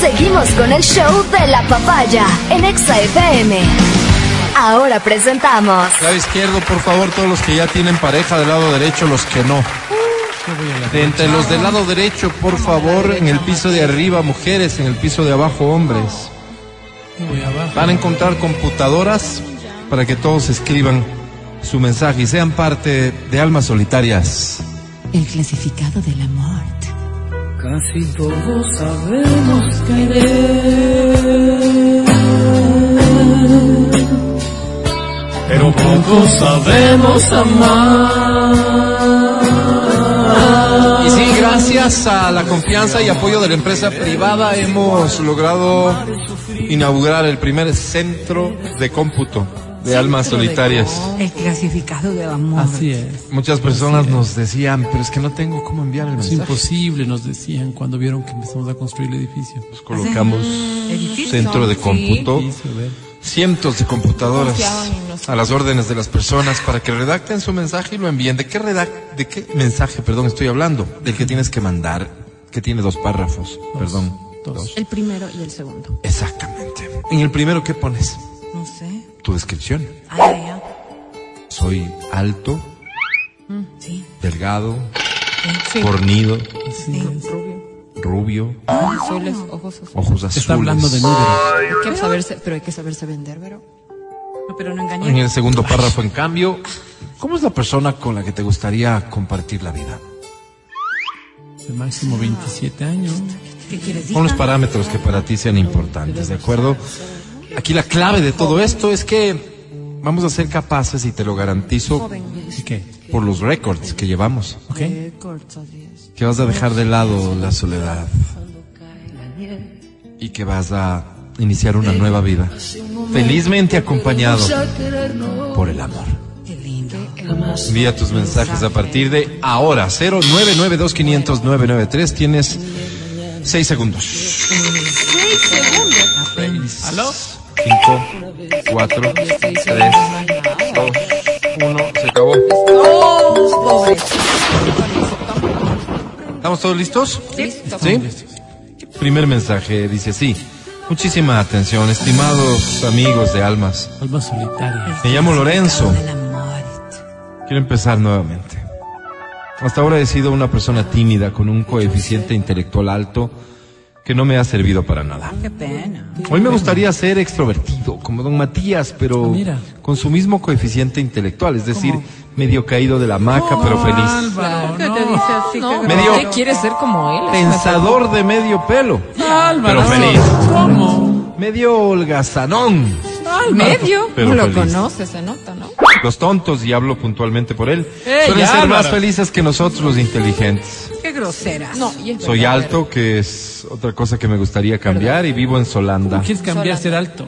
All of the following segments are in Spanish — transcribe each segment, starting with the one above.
Seguimos con el show de la papaya en Exa FM. Ahora presentamos. Lado izquierdo, por favor, todos los que ya tienen pareja del lado derecho, los que no. De entre los del lado derecho, por favor, en el piso de arriba, mujeres, en el piso de abajo, hombres. Van a encontrar computadoras para que todos escriban su mensaje y sean parte de almas solitarias. El clasificado del amor. Casi todos sabemos querer, pero pocos sabemos amar. Y sí, gracias a la confianza y apoyo de la empresa privada hemos logrado inaugurar el primer centro de cómputo de almas solitarias. El clasificado del amor. Así es. Muchas personas nos decían, pero es que no tengo cómo enviar el Es mensaje. imposible, nos decían cuando vieron que empezamos a construir el edificio. Pues colocamos Edificio, centro de cómputo, cientos de computadoras a las órdenes de las personas para que redacten su mensaje y lo envíen. ¿De qué redac de qué mensaje, perdón, estoy hablando? Del que tienes que mandar, que tiene dos párrafos, perdón. Dos. El primero y el segundo. Exactamente. En el primero, ¿qué pones? No sé. Tu descripción. Ay, ay, ay. Soy alto, Sí, delgado, Sí. fornido, sí. rubio, Azules, ojos azules. ojos azules. Está hablando de números. Hay que saberse, pero hay que saberse vender, pero. No, pero no En engañé. el segundo párrafo, en cambio, ¿cómo es la persona con la que te gustaría compartir la vida? El máximo 27 años. ¿Qué quieres Son los decir? parámetros que para ti sean importantes, ¿de acuerdo? Aquí la clave de todo esto es que vamos a ser capaces, y te lo garantizo, ¿Y qué? por los récords que llevamos, ¿Ok? que vas a dejar de lado la soledad y que vas a iniciar una nueva vida, felizmente acompañado por el amor. Qué lindo. Envía tus mensajes a partir de ahora. 0992500993. Tienes seis segundos. Seis segundos. ¿Aló? Cinco, cuatro, tres, dos, uno. Se acabó. ¿Estamos todos listos? Sí. Primer mensaje dice así. Muchísima atención, estimados amigos de almas. Alma solitaria. Me llamo Lorenzo. Quiero empezar nuevamente. Hasta ahora he sido una persona tímida con un coeficiente intelectual alto que no me ha servido para nada. Qué pena. Hoy me gustaría ser extrovertido, como don Matías, pero Ah, mira. con su mismo coeficiente intelectual, es decir, medio caído de la hamaca, pero feliz. Álvaro, ¿Qué no. te dice así? No, que- Medio- ¿Qué quieres ser como él? Pensador de medio pelo, Álvaro. pero feliz. ¿Cómo? Medio holgazanón, Medio. Pero no lo feliz. conoce, se nota, ¿no? Los tontos, y hablo puntualmente por él, ¡Ey, suelen ser Álvaro! más felices que nosotros los inteligentes. Qué groseras. No, y es Soy verdadero. alto, que es otra cosa que me gustaría cambiar, y vivo en Solanda, ¿Quieres cambiar ser alto?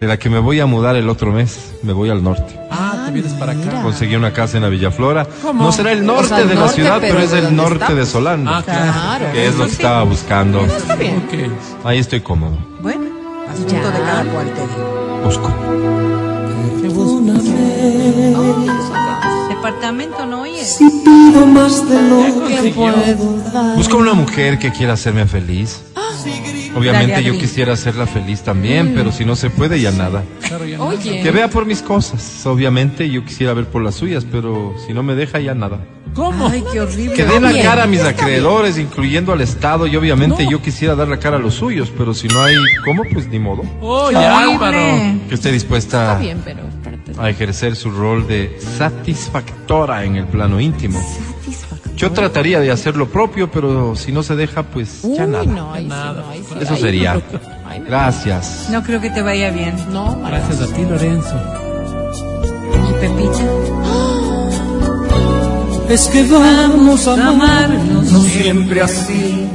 de la que me voy a mudar el otro mes. Me voy al norte. Ah, te vienes para acá. Conseguí una casa en la Villaflora. ¿Cómo? No será el norte O sea, de la norte, ciudad, pero, pero es ¿de el norte está? de Solanda. Ah, claro. Que es lo que estaba buscando. Está bien. Ok. Ahí estoy cómodo. Bueno, asunto de cada cual te digo. Busco. Departamento no oye. Pido más de lo que puedo dar. Busco una mujer que quiera hacerme feliz. Obviamente Dale, yo quisiera hacerla feliz también, pero si no se puede ya nada. Claro, ya no. Oye. Que vea por mis cosas. Obviamente yo quisiera ver por las suyas, pero si no me deja ya nada. ¿Cómo? Ay, qué horrible. Que dé la bien, cara a mis acreedores, incluyendo al Estado, y obviamente yo quisiera dar la cara a los suyos, pero si no hay cómo, pues ni modo. Oye, Álvaro. Que esté dispuesta Está bien, pero espérate. a ejercer su rol de satisfactora en el plano íntimo. Yo trataría de hacer lo propio, pero si no se deja, pues ya nada. no, ahí sí, Nada. no, ahí sí. Eso Ahí sería. no. Ay, no. Gracias. No creo que te vaya bien. No. Gracias a ti, Lorenzo. ¿Y Pepita? Es que vamos a amarnos, no siempre así.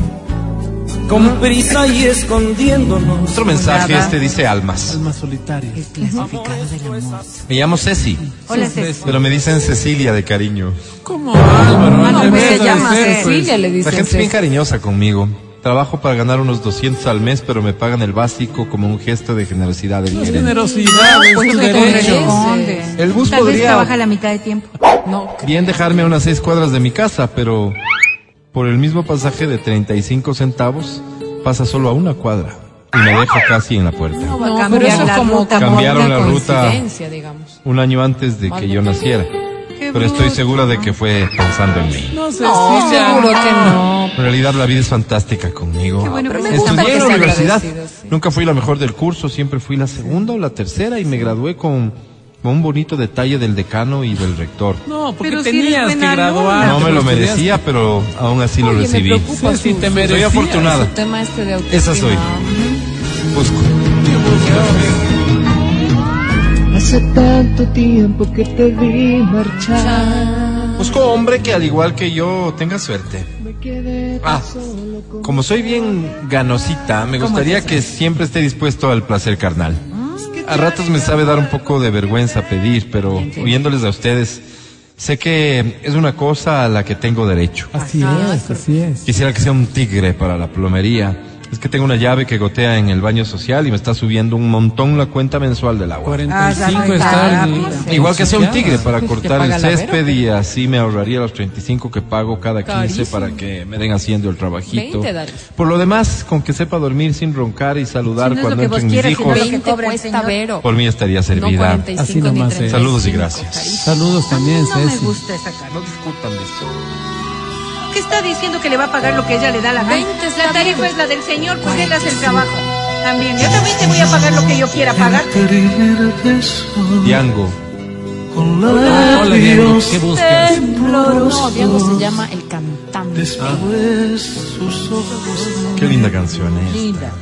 Con prisa y escondiéndonos. Otro mensaje Nada. este dice almas. Alma solitaria. El clasificado del amor. Me llamo Ceci, Hola, Ceci. pero me dicen Cecilia de cariño. ¿Cómo, Álvaro? No, Al pues se llama. Cecilia le La dicen. gente es bien cariñosa conmigo. Trabajo para ganar unos 200 al mes, pero me pagan el básico como un gesto de generosidad del gerente. Generosidad, Pues. El bus Tal vez podría trabaja la mitad de tiempo. No, bien dejarme a unas seis cuadras de mi casa, pero por el mismo pasaje de 35 centavos pasa solo a una cuadra y me deja casi en la puerta. No pero eso es como, Cambiaron la ruta. digamos. Un año antes de que yo naciera. Pero estoy segura de que fue pensando en mí. No sé No, si seguro que no. En realidad la vida es fantástica conmigo. Qué bueno, pero me gusta Estudié que en la universidad. sí. Nunca fui la mejor del curso, siempre fui la segunda o la tercera y me gradué con, un bonito detalle del decano y del rector. No, porque Pero si tenías que buena graduar. No me lo merecía, pero aún así lo Oye, me recibí. preocupa Sí, te merecías. Soy afortunada. su tema este de. Esa soy. Busco. Hace tanto tiempo que te vi marchar. Busco hombre que al igual que yo tenga suerte. Ah, como soy bien ganosita, me gustaría que siempre esté dispuesto al placer carnal. A ratos me sabe dar un poco de vergüenza pedir, pero oyéndoles a ustedes, sé que es una cosa a la que tengo derecho. Así es, así es. Quisiera que sea un tigre para la plomería. Es que tengo una llave que gotea en el baño social y me está subiendo un montón la cuenta mensual del agua. 45 Ah, rápido. Igual que sea un tigre para Pues, cortar ¿te el césped vera, y así me ahorraría los 35 que pago cada 15 Carísimo. para que me den haciendo el trabajito. 20 dale. Por lo demás, con que sepa dormir sin roncar y saludar Si no es cuando entren mis hijos, lo que 20 cobra el cuesta señor. Vero. por mí estaría No servida. 45 Así ni nomás es. 35, Saludos y gracias. carísimo. Saludos también, No me Ceci. gusta esa cara. No discutan de esto. ¿Qué está diciendo que le va a pagar lo que ella le da la gana? 20 está La tarifa bien. es la del señor, pues él hace el trabajo. También. Yo también te voy a pagar lo que yo quiera pagar. Diango. ¿qué buscas? No, Diego se llama el cantante. Qué linda canción es. Linda.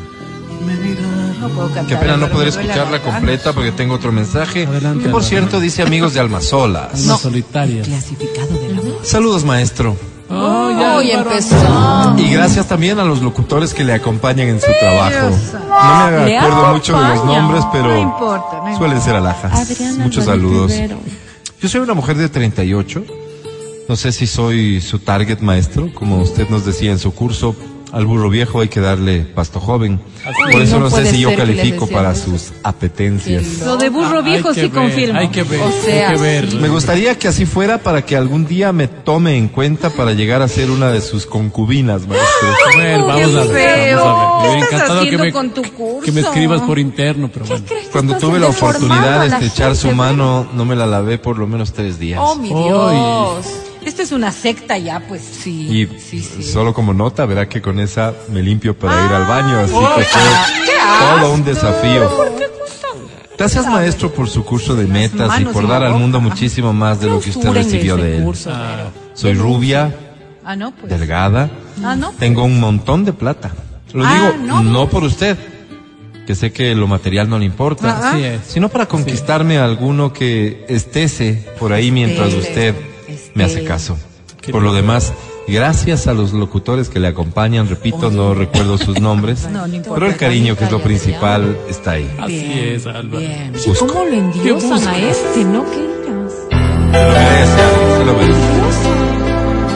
No puedo cantar, Qué pena no poder la escucharla completa porque tengo otro mensaje. Adelante, Que por cierto dice amigos de Almazolas. Almas solitarias. Clasificado del amor. Saludos maestro. Oh, empezó. Y gracias también a los locutores que le acompañan en su trabajo. No me acuerdo mucho de los nombres, pero importa, no suelen ser alhajas. Adriana Muchos saludos. Rivero. Yo soy una mujer de 38. No sé si soy su target maestro, como usted nos decía en su curso. Al burro viejo hay que darle pasto joven. Por eso no no sé si yo califico para sus apetencias. Lo de burro Ah, viejo que sí confirmo. Hay que ver, O sea, hay que ver. Me gustaría que así fuera para que algún día me tome en cuenta para llegar a ser una de sus concubinas, maestro. A ver, vamos a ver, vamos a ver. Me ¿Qué hubiera encantado que me, con tu curso? que me escribas por interno, pero bueno. Cuando tuve la oportunidad de estrechar su mano, no me la lavé por lo menos tres días. Oh, mi. Dios. Esto es una secta ya, pues. Sí, Y sí, sí. solo como nota, verá que con esa me limpio para ir al baño, así que fue ¿Qué todo un desafío. Gracias maestro por su curso de metas y por dar al mundo muchísimo más de lo que usted recibió de él. Soy rubia, Ah, pues. delgada, Ah, no. tengo un montón de plata. Lo Ah, digo no. por usted, que sé que lo material no le importa, sino para conquistarme a alguno que estese por ahí mientras usted me hace caso. Por lo demás, gracias a los locutores que le acompañan, repito, no recuerdo sus nombres, No, no importa. pero el cariño, que es lo principal, está ahí. Así es, Álvaro. Bien. Busco. ¿Cómo lo endiosan a este? No querías. Se lo merece, Álvaro, se lo merece.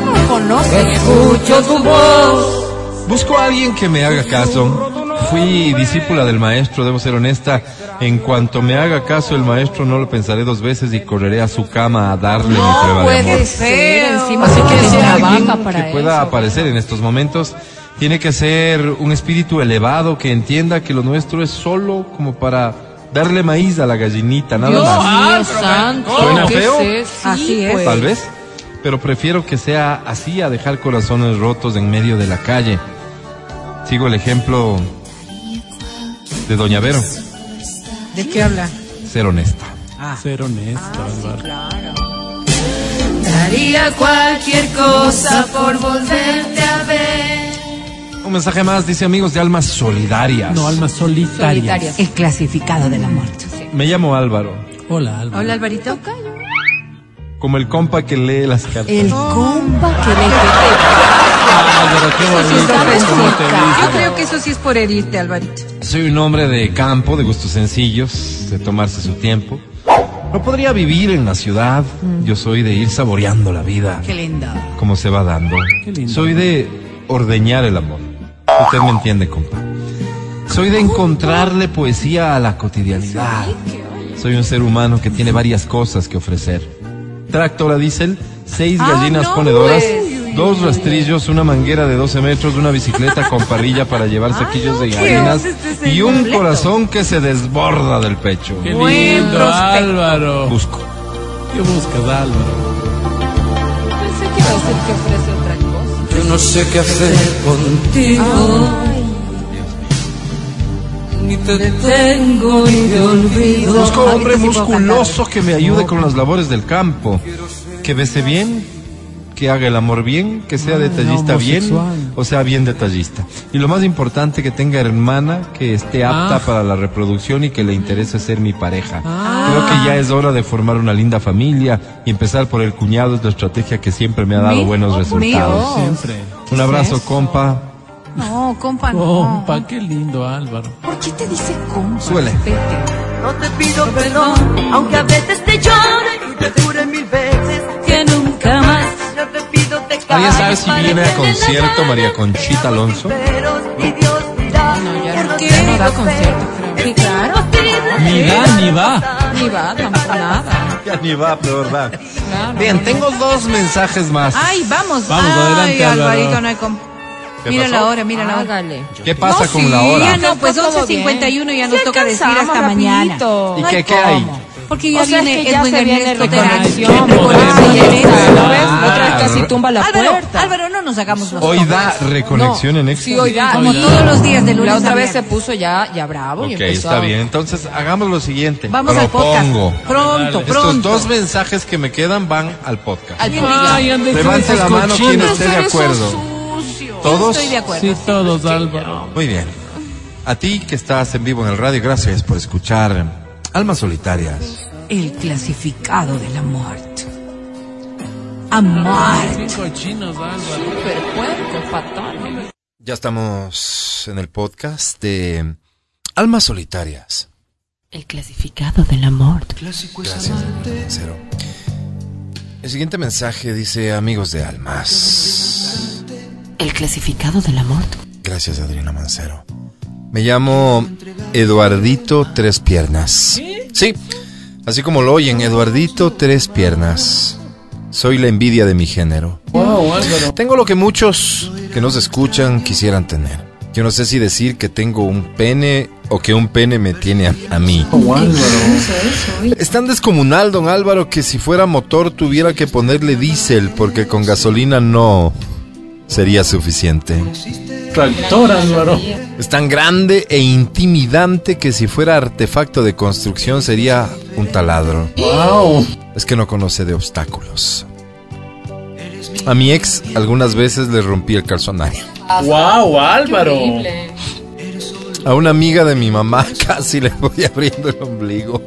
No lo conoces. Escucho tu voz. Busco a alguien que me haga caso. Fui discípula del maestro, debo ser honesta. En cuanto me haga caso el maestro, no lo pensaré dos veces y correré a su cama a darle mi prueba No de amor. puede ser. Encima Así que que trabaja para que pueda eso. aparecer en estos momentos tiene que ser un espíritu elevado que entienda que lo nuestro es solo como para darle maíz a la gallinita, nada Dios más. mío santo. ¿Suena ¿qué feo? es eso? Así Sí, es. pues. Tal vez, pero prefiero que sea así a dejar corazones rotos en medio de la calle. Sigo el ejemplo de Doña Vero, ¿De qué habla? ser honesta. Ser honesto, Álvaro. Daría cualquier cosa por volverte a ver. Un mensaje más, dice amigos de almas solidarias. No, almas solitarias. Solitarias. El clasificado del amor. Me llamo Álvaro, Hola, Álvaro. Hola, Alvarito. como el compa que lee las cartas. El compa que le Álvaro, qué bonito. ¿Cómo te Yo creo que eso sí es por herirte, Alvarito. Soy un hombre de campo, de gustos sencillos, de tomarse su tiempo. No podría vivir en la ciudad. Yo soy de ir saboreando la vida. Qué lindo. como se va dando. Qué lindo. Soy de ordeñar el amor. Usted me entiende, compa. Soy de encontrarle poesía a la cotidianidad. Soy un ser humano que tiene varias cosas que ofrecer. Tractor a diésel, seis Ah, gallinas ponedoras, pues. Dos rastrillos, una manguera de 12 metros, una bicicleta con parrilla para llevar saquillos de gallinas Este y un completo. corazón que se desborda del pecho. Qué lindo. Álvaro. Busco. ¿Qué buscas, Álvaro? Pensé que iba a decir que ofrece otra cosa. Yo no sé qué hacer contigo. Ni te tengo y te olvido. Busco hombre musculoso que me ayude con las labores del campo. Que bese bien, que haga el amor bien, que sea Ah, detallista bien, o sea bien detallista. Y lo más importante, que tenga hermana, que esté apta Ah. para la reproducción y que le interese ser mi pareja. Ah. Creo que ya es hora de formar una linda familia y empezar por el cuñado es la estrategia que siempre me ha dado Mi- buenos oh, resultados. Siempre. Un abrazo, eso? compa. No, compa, no. Compa, qué lindo, Álvaro. ¿Por qué te dice compa? Suele. No te pido perdón, aunque a veces te llore y te jure mil veces Que nunca más. Yo te pido te ¿Alguien sabe si viene a concierto María Conchita Alonso? Pero y Dios dirá No, ya no. que ¿Qué? no da concierto, creo. Sí, claro. Ni da, ni va. Ni va, tampoco nada. Ya ni va, va. Claro. Bien, tengo dos mensajes más. Ay, vamos. Vamos, Ay, adelante, Álvaro. Alvarito, no hay com- ¿Qué Mira pasó? la hora, mira la hora. Hágale. ¿Qué pasa No, con sí, la hora? Ya no, pues Está todo 11.51 ya nos toca decir hasta mañana. ¿Y No qué- hay qué hay? Porque ya O sea, es viene que ya se viene reconexión. Ah, y. Ah, Otra vez casi tumba la Álvaro, puerta. Álvaro, no nos hagamos los Hoy da reconexión en Extra. Sí, hoy da. Como Y todos los días de lunes La otra vez se puso ya, ya bravo y Ok, empezó está a- bien. Entonces, hagamos lo siguiente. Vamos al podcast. Propongo. Pronto, Estos pronto. dos mensajes que me quedan van al podcast. Al Ay, ande con Levante esos la mano quien esté de acuerdo. ¿Todos? Estoy de acuerdo. Sí, todos, Álvaro. Muy bien. A ti que estás en vivo en el radio, gracias por escuchar Almas Solitarias. El clasificado de la muerte. Puerco, fatal. Ya estamos en el podcast de Almas Solitarias. El clasificado del amor. Gracias, Adriana Mancero. El siguiente mensaje dice amigos de almas. El clasificado del amor. Gracias, Adriana Mancero. Me llamo Eduardito Tres Piernas. Sí, así como lo oyen, Eduardito Tres Piernas. Soy la envidia de mi género. Wow, Álvaro. Tengo lo que muchos que nos escuchan quisieran tener. Yo no sé si decir que tengo un pene o que un pene me tiene a, a mí. Oh, Álvaro. Es tan descomunal, don Álvaro, que si fuera motor tuviera que ponerle diésel porque con gasolina no sería suficiente. Tractor, Álvaro. Es tan grande e intimidante que si fuera artefacto de construcción sería un taladro. Wow. Es que no conoce de obstáculos. A mi ex algunas veces le rompí el calzonario. Wow, Álvaro. A una amiga de mi mamá casi le voy abriendo el ombligo.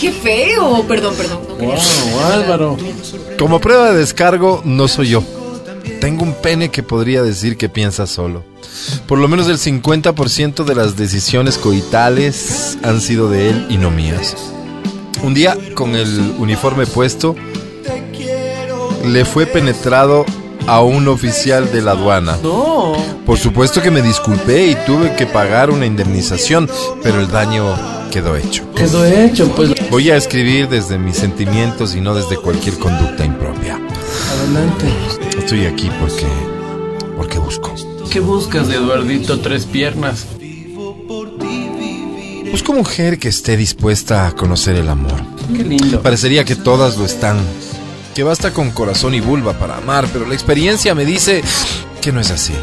Qué feo. Perdón, perdón. Wow, Álvaro. Como prueba de descargo, no soy yo. Tengo un pene que podría decir que piensa solo. Por lo menos el 50% de las decisiones coitales han sido de él y no mías. Un día, con el uniforme puesto, le fue penetrado a un oficial de la aduana. No. Por supuesto que me disculpé y tuve que pagar una indemnización, pero el daño quedó hecho. Quedó hecho, pues. Voy a escribir desde mis sentimientos y no desde cualquier conducta impropia. Adelante. Estoy aquí porque porque busco. ¿Qué buscas de Eduardito Tres Piernas? Busco mujer que esté dispuesta a conocer el amor. Qué lindo. Parecería que todas lo están. Que basta con corazón y vulva para amar, pero la experiencia me dice que no es así.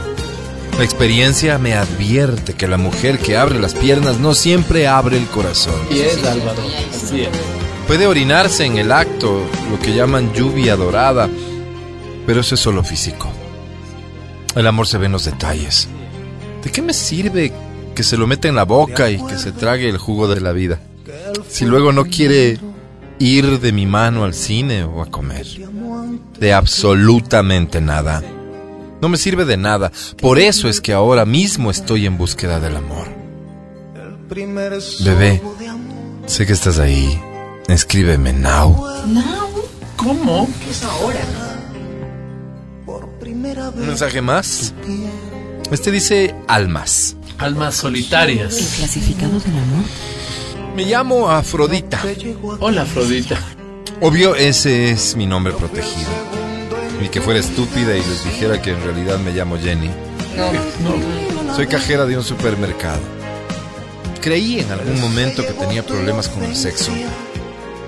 La experiencia me advierte que la mujer que abre las piernas no siempre abre el corazón. Así es, Álvaro. Así es. Puede orinarse en el acto, lo que llaman lluvia dorada, pero eso es solo físico. El amor se ve en los detalles. ¿De qué me sirve que se lo meta en la boca y que se trague el jugo de la vida? Si luego no quiere ir de mi mano al cine o a comer. De absolutamente nada. No me sirve de nada. Por eso es que ahora mismo estoy en búsqueda del amor. Bebé, sé que estás ahí. Escríbeme now. ¿Cómo? Un mensaje más. Este dice almas. Almas solitarias. Clasificado del amor. Me llamo Afrodita. Hola, Afrodita. Obvio, ese es mi nombre protegido. ni que fuera estúpida y les dijera que en realidad me llamo Jenny. No. Soy cajera de un supermercado. Creí en algún momento que tenía problemas con el sexo.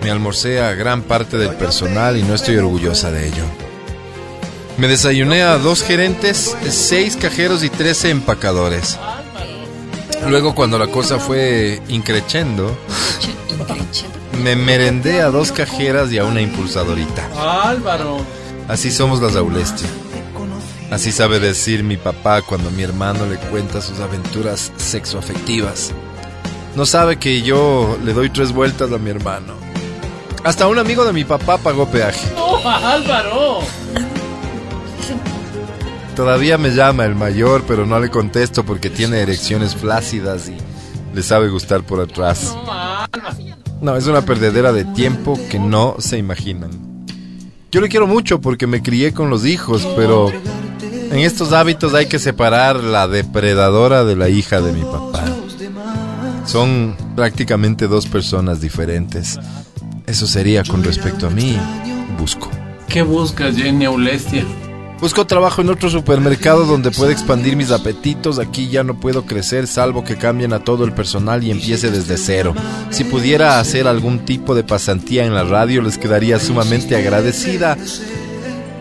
Me almorcé a gran parte del personal y no estoy orgullosa de ello. Me desayuné a dos gerentes, seis cajeros y trece empacadores. Luego cuando la cosa fue increchendo, me merendé a dos cajeras y a una impulsadorita. Álvaro. Así somos las Aulestia. Así sabe decir mi papá cuando mi hermano le cuenta sus aventuras sexoafectivas. No sabe que yo le doy tres vueltas a mi hermano. Hasta un amigo de mi papá pagó peaje. No, Álvaro. Todavía me llama el mayor, pero no le contesto porque tiene erecciones flácidas y le sabe gustar por atrás. No, es una perdedera de tiempo que no se imaginan. Yo le quiero mucho porque me crié con los hijos, pero en estos hábitos hay que separar la depredadora de la hija de mi papá. Son prácticamente dos personas diferentes. Eso sería con respecto a mí. Busco. ¿Qué buscas, Jenny Aulestia? Busco trabajo en otro supermercado donde pueda expandir mis apetitos. Aquí ya no puedo crecer salvo que cambien a todo el personal y empiece desde cero. Si pudiera hacer algún tipo de pasantía en la radio les quedaría sumamente agradecida.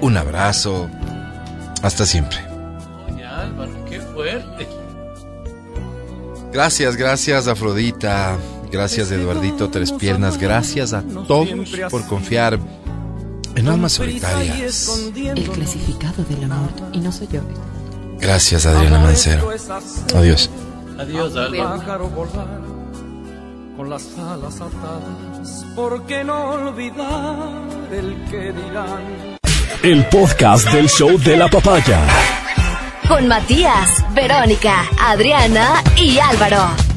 Un abrazo. Hasta siempre. Gracias, gracias Afrodita. Gracias Eduardito Tres Piernas. Gracias a todos por confiar en almas solitarias. El clasificado del amor. Y no soy yo. Gracias Adriana Mancero. Adiós. Adiós, Álvaro. pájaro volar con las alas atadas. ¿Por qué no olvidar el que dirán? El podcast del show de la papaya. Con Matías, Verónica, Adriana y Álvaro.